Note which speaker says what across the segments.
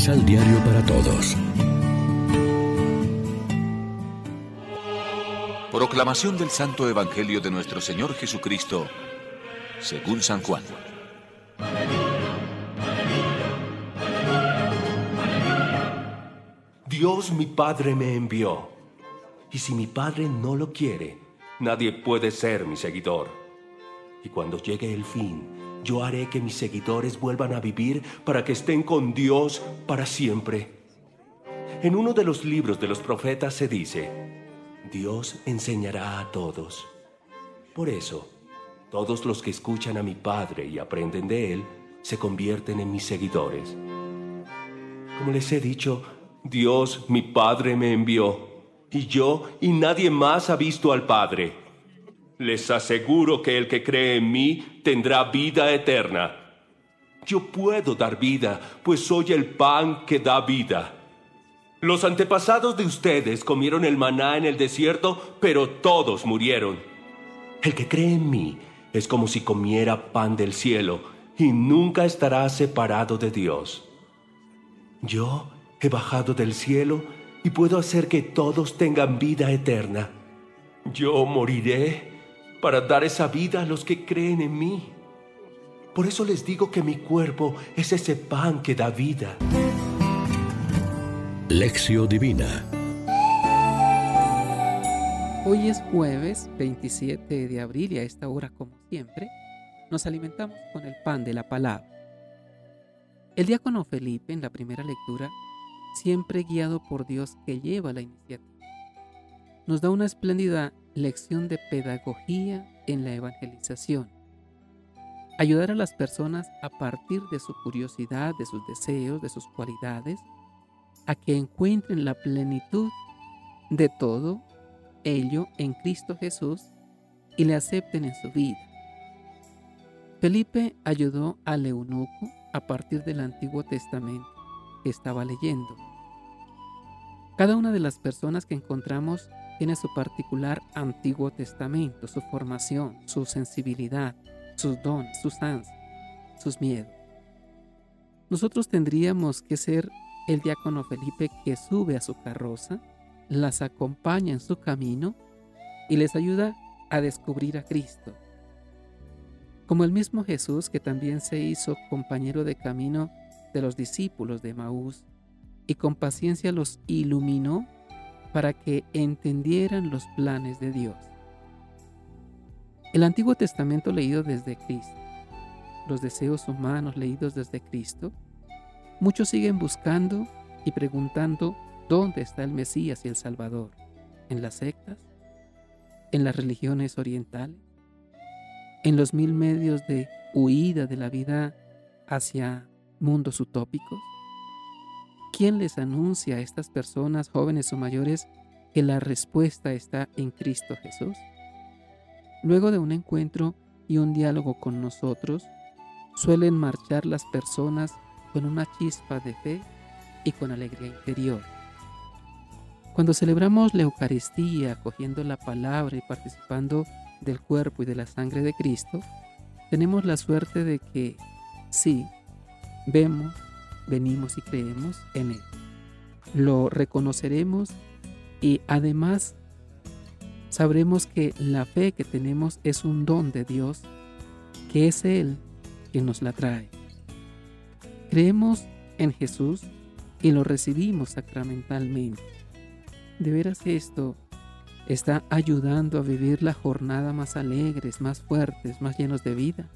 Speaker 1: Misal Diario para Todos.
Speaker 2: Proclamación del Santo Evangelio de nuestro Señor Jesucristo, según San Juan.
Speaker 3: Dios mi Padre me envió, y si mi Padre no lo quiere, nadie puede ser mi seguidor. Y cuando llegue el fin, yo haré que mis seguidores vuelvan a vivir para que estén con Dios para siempre. En uno de los libros de los profetas se dice, Dios enseñará a todos. Por eso, todos los que escuchan a mi Padre y aprenden de Él, se convierten en mis seguidores. Como les he dicho, Dios, mi Padre, me envió, y yo y nadie más ha visto al Padre. Les aseguro que el que cree en mí tendrá vida eterna. Yo puedo dar vida, pues soy el pan que da vida. Los antepasados de ustedes comieron el maná en el desierto, pero todos murieron. El que cree en mí es como si comiera pan del cielo y nunca estará separado de Dios. Yo he bajado del cielo y puedo hacer que todos tengan vida eterna. Yo moriré para dar esa vida a los que creen en mí. Por eso les digo que mi cuerpo es ese pan que da vida.
Speaker 1: Lección Divina
Speaker 4: Hoy es jueves 27 de abril y a esta hora, como siempre, nos alimentamos con el pan de la palabra. El diácono Felipe, en la primera lectura, siempre guiado por Dios que lleva la iniciativa, nos da una espléndida lección de pedagogía en la evangelización. Ayudar a las personas a partir de su curiosidad, de sus deseos, de sus cualidades, a que encuentren la plenitud de todo ello en Cristo Jesús y le acepten en su vida. Felipe ayudó al eunuco a partir del Antiguo Testamento que estaba leyendo. Cada una de las personas que encontramos tiene su particular Antiguo Testamento, su formación, su sensibilidad, sus dones, sus ansias, sus miedos. Nosotros tendríamos que ser el diácono Felipe que sube a su carroza, las acompaña en su camino y les ayuda a descubrir a Cristo. Como el mismo Jesús que también se hizo compañero de camino de los discípulos de Maús y con paciencia los iluminó para que entendieran los planes de Dios. El Antiguo Testamento leído desde Cristo, los deseos humanos leídos desde Cristo, muchos siguen buscando y preguntando dónde está el Mesías y el Salvador, en las sectas, en las religiones orientales, en los mil medios de huida de la vida hacia mundos utópicos. ¿Quién les anuncia a estas personas, jóvenes o mayores, que la respuesta está en Cristo Jesús? Luego de un encuentro y un diálogo con nosotros, suelen marchar las personas con una chispa de fe y con alegría interior. Cuando celebramos la Eucaristía, acogiendo la palabra y participando del cuerpo y de la sangre de Cristo, tenemos la suerte de que sí, vemos, venimos y creemos en Él. Lo reconoceremos y además sabremos que la fe que tenemos es un don de Dios, que es Él quien nos la trae. Creemos en Jesús y lo recibimos sacramentalmente. De veras esto está ayudando a vivir la jornada más alegres, más fuertes, más llenos de vida.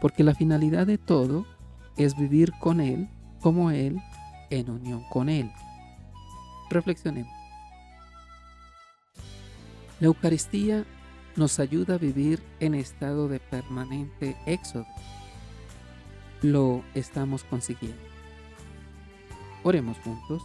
Speaker 4: Porque la finalidad de todo es vivir con Él como Él en unión con Él. Reflexionemos. La Eucaristía nos ayuda a vivir en estado de permanente éxodo. Lo estamos consiguiendo. Oremos juntos.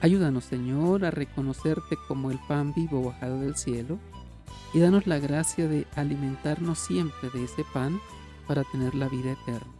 Speaker 4: Ayúdanos, Señor, a reconocerte como el pan vivo bajado del cielo y danos la gracia de alimentarnos siempre de ese pan para tener la vida eterna.